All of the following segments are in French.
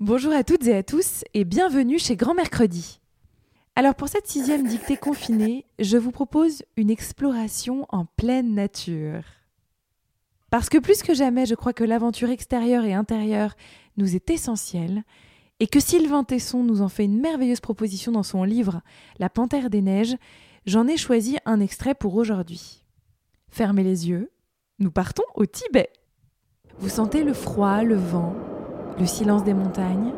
Bonjour à toutes et à tous et bienvenue chez Grand Mercredi. Alors pour cette sixième dictée confinée, je vous propose une exploration en pleine nature. Parce que plus que jamais, je crois que l'aventure extérieure et intérieure nous est essentielle et que Sylvain Tesson nous en fait une merveilleuse proposition dans son livre La Panthère des Neiges, j'en ai choisi un extrait pour aujourd'hui. Fermez les yeux, nous partons au Tibet. Vous sentez le froid, le vent, le silence des montagnes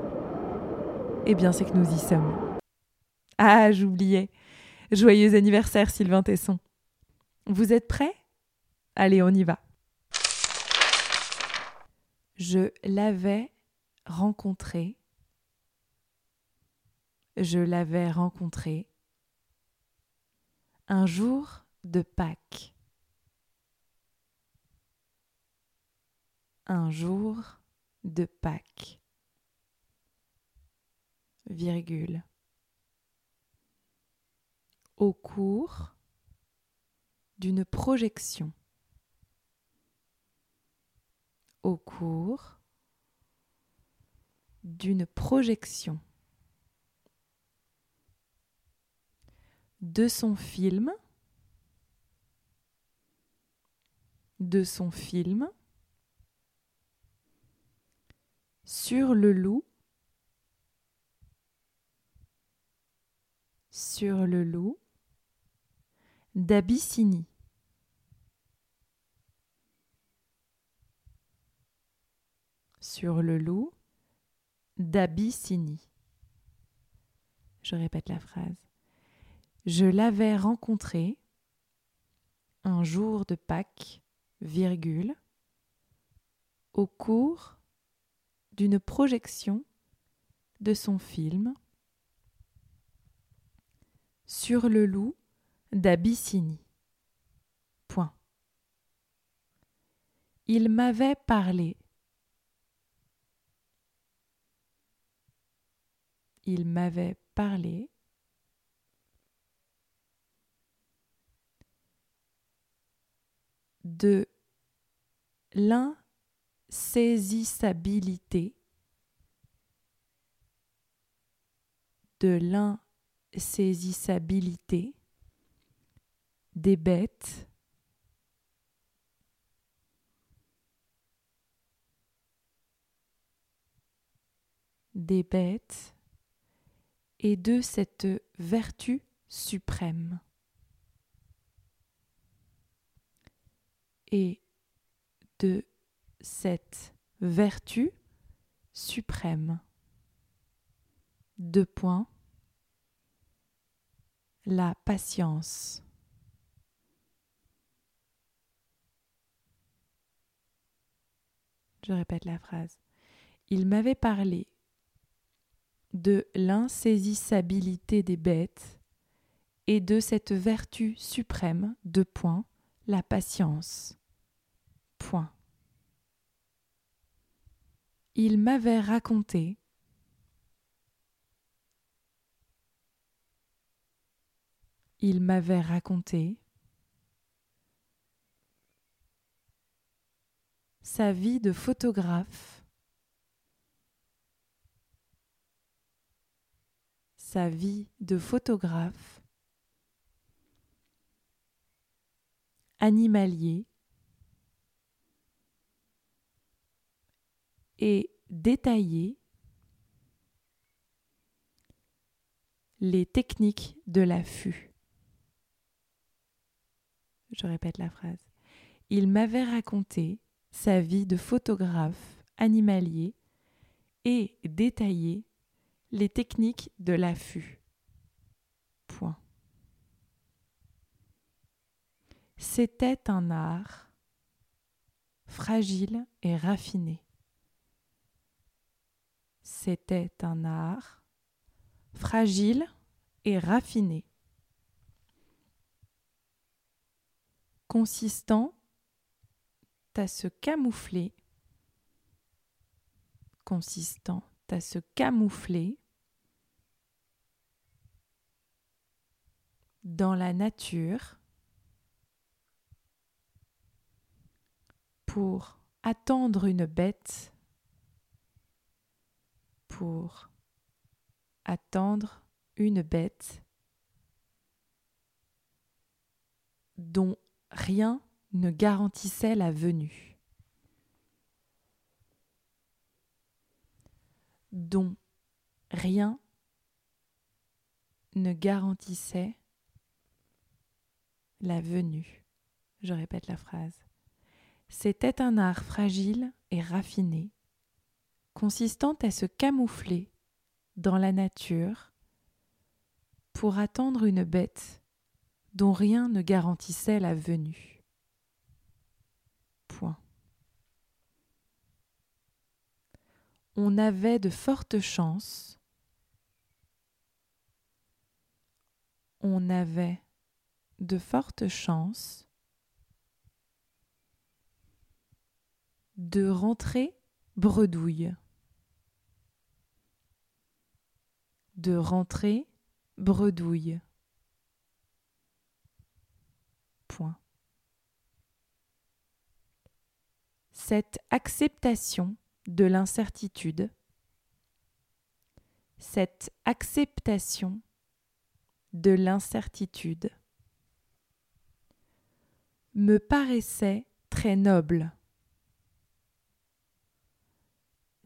Eh bien, c'est que nous y sommes. Ah, j'oubliais. Joyeux anniversaire, Sylvain Tesson. Vous êtes prêts? Allez, on y va. Je l'avais rencontré. Je l'avais rencontré un jour de Pâques. Un jour de Pâques. Au cours d'une projection. Au cours d'une projection. De son film. De son film sur le loup, sur le loup d'Abyssinie. Sur le loup d'Abyssinie. Je répète la phrase. Je l'avais rencontré un jour de Pâques, virgule, au cours d'une projection de son film sur le loup d'Abyssinie. Il m'avait parlé. Il m'avait parlé de l'un saisissabilité de l'insaisissabilité des bêtes des bêtes et de cette vertu suprême. Et de cette vertu suprême. Deux points. La patience. Je répète la phrase. Il m'avait parlé de l'insaisissabilité des bêtes et de cette vertu suprême, deux points, la patience. Point il m'avait raconté. Il m'avait raconté. Sa vie de photographe, sa vie de photographe, animalier, et détailler les techniques de l'affût. Je répète la phrase. Il m'avait raconté sa vie de photographe animalier et détaillé les techniques de l'affût. Point. C'était un art fragile et raffiné c'était un art fragile et raffiné, consistant à se camoufler, consistant à se camoufler dans la nature pour attendre une bête pour attendre une bête dont rien ne garantissait la venue, dont rien ne garantissait la venue. Je répète la phrase. C'était un art fragile et raffiné, consistant à se camoufler dans la nature pour attendre une bête dont rien ne garantissait la venue. Point. On avait de fortes chances on avait de fortes chances de rentrer bredouille. De rentrer bredouille. Point. Cette acceptation de l'incertitude, cette acceptation de l'incertitude me paraissait très noble.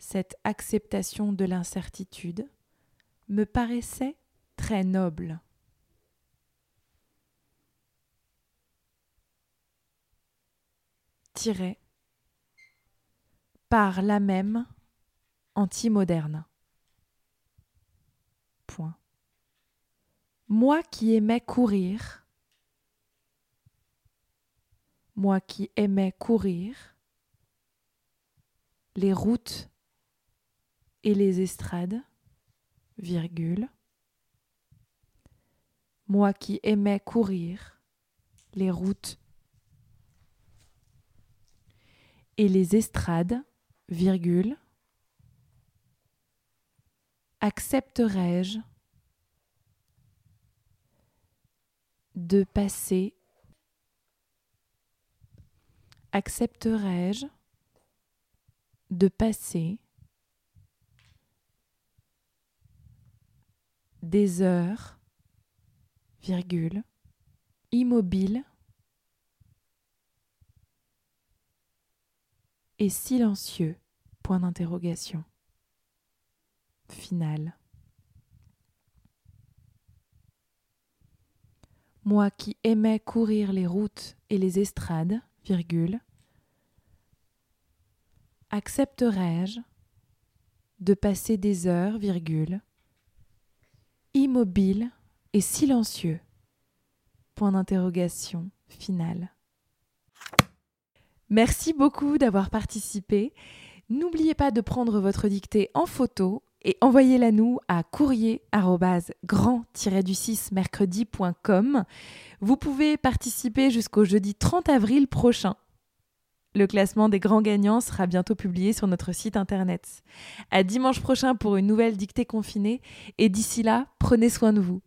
Cette acceptation de l'incertitude me paraissait très noble. Tiré par la même anti-moderne. Moi qui aimais courir, moi qui aimais courir, les routes et les estrades, virgule, moi qui aimais courir, les routes et les estrades, virgule, accepterais-je de passer accepterais-je de passer des heures, virgule, immobile et silencieux, point d'interrogation. Final. moi qui aimais courir les routes et les estrades, virgule, accepterais-je de passer des heures, virgule, immobile et silencieux, point d'interrogation finale. Merci beaucoup d'avoir participé. N'oubliez pas de prendre votre dictée en photo et envoyez-la nous à courrier du 6 mercredi.com. Vous pouvez participer jusqu'au jeudi 30 avril prochain. Le classement des grands gagnants sera bientôt publié sur notre site internet. À dimanche prochain pour une nouvelle dictée confinée et d'ici là, prenez soin de vous.